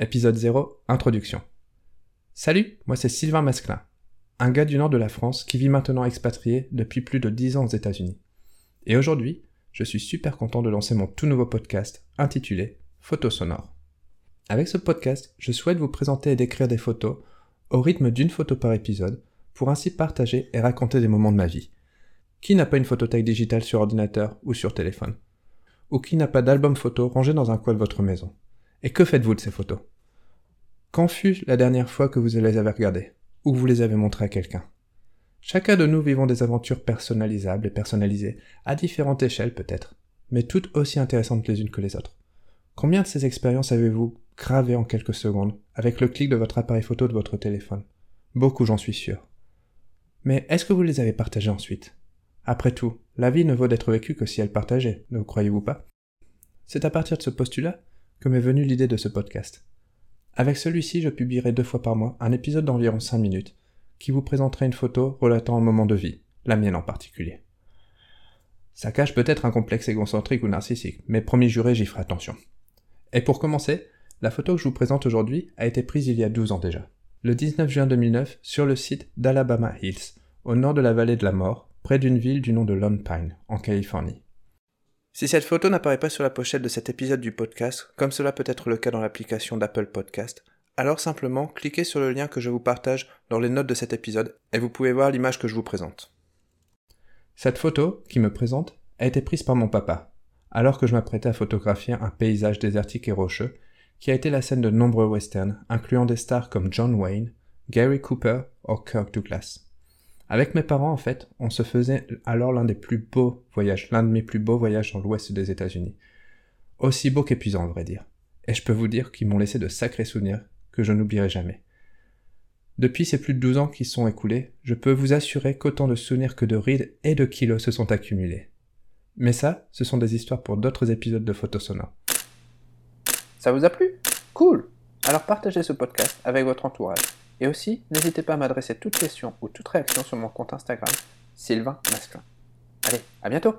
Épisode 0, Introduction. Salut, moi c'est Sylvain Masclin, un gars du nord de la France qui vit maintenant expatrié depuis plus de 10 ans aux États-Unis. Et aujourd'hui, je suis super content de lancer mon tout nouveau podcast intitulé Photos sonores. Avec ce podcast, je souhaite vous présenter et décrire des photos au rythme d'une photo par épisode pour ainsi partager et raconter des moments de ma vie. Qui n'a pas une photothèque digitale sur ordinateur ou sur téléphone? Ou qui n'a pas d'album photo rangé dans un coin de votre maison? Et que faites-vous de ces photos? Quand fut la dernière fois que vous les avez regardées? Ou que vous les avez montrées à quelqu'un? Chacun de nous vivons des aventures personnalisables et personnalisées, à différentes échelles peut-être, mais toutes aussi intéressantes les unes que les autres. Combien de ces expériences avez-vous gravées en quelques secondes, avec le clic de votre appareil photo de votre téléphone? Beaucoup, j'en suis sûr. Mais est-ce que vous les avez partagées ensuite? Après tout, la vie ne vaut d'être vécue que si elle partageait, ne croyez-vous pas? C'est à partir de ce postulat que m'est venue l'idée de ce podcast. Avec celui-ci, je publierai deux fois par mois un épisode d'environ 5 minutes, qui vous présenterait une photo relatant un moment de vie, la mienne en particulier. Ça cache peut-être un complexe égocentrique ou narcissique, mais promis juré, j'y ferai attention. Et pour commencer, la photo que je vous présente aujourd'hui a été prise il y a 12 ans déjà le 19 juin 2009 sur le site d'Alabama Hills, au nord de la vallée de la mort, près d'une ville du nom de Lone Pine, en Californie. Si cette photo n'apparaît pas sur la pochette de cet épisode du podcast, comme cela peut être le cas dans l'application d'Apple Podcast, alors simplement cliquez sur le lien que je vous partage dans les notes de cet épisode et vous pouvez voir l'image que je vous présente. Cette photo, qui me présente, a été prise par mon papa, alors que je m'apprêtais à photographier un paysage désertique et rocheux qui a été la scène de nombreux westerns, incluant des stars comme John Wayne, Gary Cooper ou Kirk Douglas. Avec mes parents, en fait, on se faisait alors l'un des plus beaux voyages, l'un de mes plus beaux voyages dans l'ouest des États-Unis. Aussi beau qu'épuisant, à vrai dire. Et je peux vous dire qu'ils m'ont laissé de sacrés souvenirs que je n'oublierai jamais. Depuis ces plus de 12 ans qui sont écoulés, je peux vous assurer qu'autant de souvenirs que de rides et de kilos se sont accumulés. Mais ça, ce sont des histoires pour d'autres épisodes de Photos ça vous a plu? Cool Alors partagez ce podcast avec votre entourage. Et aussi, n'hésitez pas à m'adresser toute question ou toute réaction sur mon compte Instagram, Sylvain Masclin. Allez, à bientôt